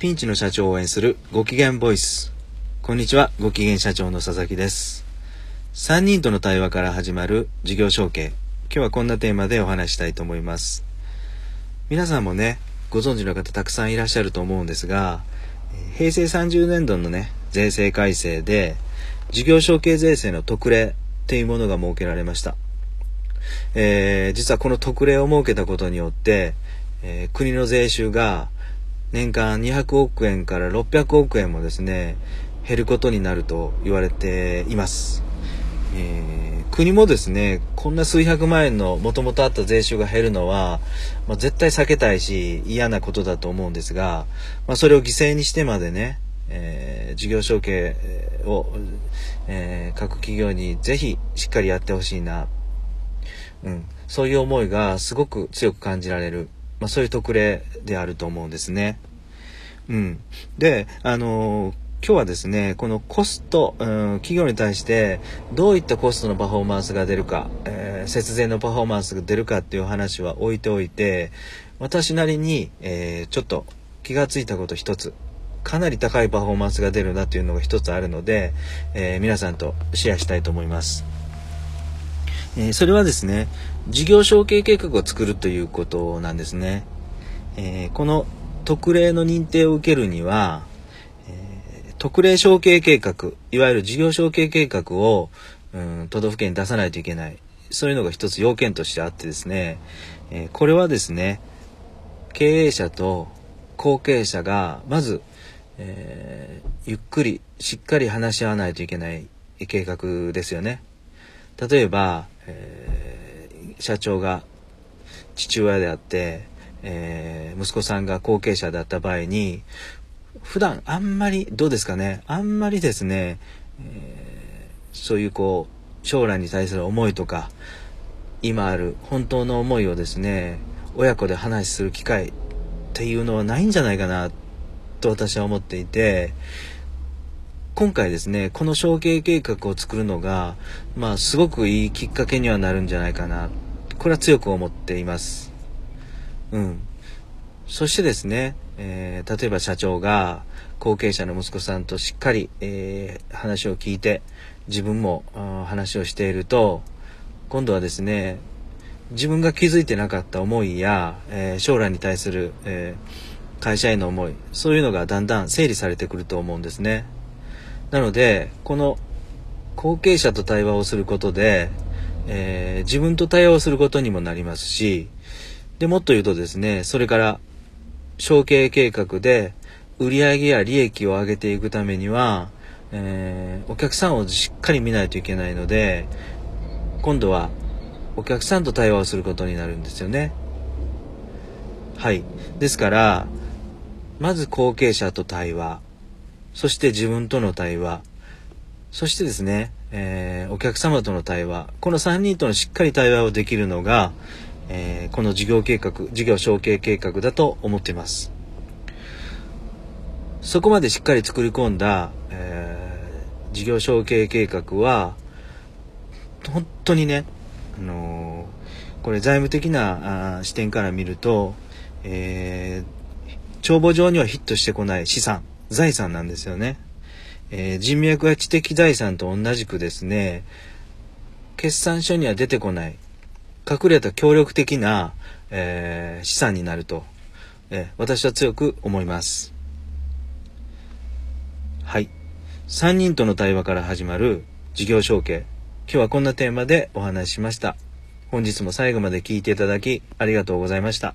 ピンチの社長を応援するご機嫌ボイス。こんにちは、ご機嫌社長の佐々木です。3人との対話から始まる事業承継。今日はこんなテーマでお話したいと思います。皆さんもね、ご存知の方たくさんいらっしゃると思うんですが、平成30年度のね、税制改正で、事業承継税制の特例っていうものが設けられました。えー、実はこの特例を設けたことによって、えー、国の税収が年間200億円から600億円もですね、減ることになると言われています。えー、国もですね、こんな数百万円のもともとあった税収が減るのは、まあ、絶対避けたいし嫌なことだと思うんですが、まあ、それを犠牲にしてまでね、えー、事業承継を、えー、各企業にぜひしっかりやってほしいな、うん、そういう思いがすごく強く感じられる、まあ、そういう特例であると思うんですね。うん、で、あのー今日はですね、このコスト、うん、企業に対してどういったコストのパフォーマンスが出るか、えー、節税のパフォーマンスが出るかっていう話は置いておいて、私なりに、えー、ちょっと気がついたこと一つ、かなり高いパフォーマンスが出るなっていうのが一つあるので、えー、皆さんとシェアしたいと思います。えそれはですね、事業承継計画を作るということなんですね。えこの特例の認定を受けるには、え特例承継計画、いわゆる事業承継計画を、うん、都道府県に出さないといけない。そういうのが一つ要件としてあってですね、え、これはですね、経営者と後継者が、まず、え、ゆっくり、しっかり話し合わないといけない計画ですよね。例えば、えー、社長が父親であって、えー、息子さんが後継者だった場合に、普段あんまり、どうですかね、あんまりですね、えー、そういうこう、将来に対する思いとか、今ある本当の思いをですね、親子で話しする機会っていうのはないんじゃないかな、と私は思っていて、今回ですね、この承継計画を作るのが、まあ、すごくいいきっかけにはなるんじゃないかな。これは強く思っています。うん。そしてですね、えー、例えば社長が後継者の息子さんとしっかり、えー、話を聞いて自分も話をしていると今度はですね自分が気づいてなかった思いや、えー、将来に対する、え会社への思いそういうのがだんだん整理されてくると思うんですねなのでこの後継者と対話をすることで、え自分と対話をすることにもなりますしでもっと言うとですねそれから承継計画で売上や利益を上げていくためには、えー、お客さんをしっかり見ないといけないので、今度はお客さんと対話をすることになるんですよね。はい。ですから、まず後継者と対話、そして自分との対話、そしてですね、えー、お客様との対話、この3人とのしっかり対話をできるのが、えー、この事業計画、事業承継計画だと思っています。そこまでしっかり作り込んだ、えー、事業承継計画は、本当にね、あのー、これ財務的なあ視点から見ると、えー、帳簿上にはヒットしてこない資産、財産なんですよね。えー、人脈や知的財産と同じくですね、決算書には出てこない隠れた協力的な、えー、資産になると、えー、私は強く思います。はい。3人との対話から始まる事業承継。今日はこんなテーマでお話ししました。本日も最後まで聞いていただきありがとうございました。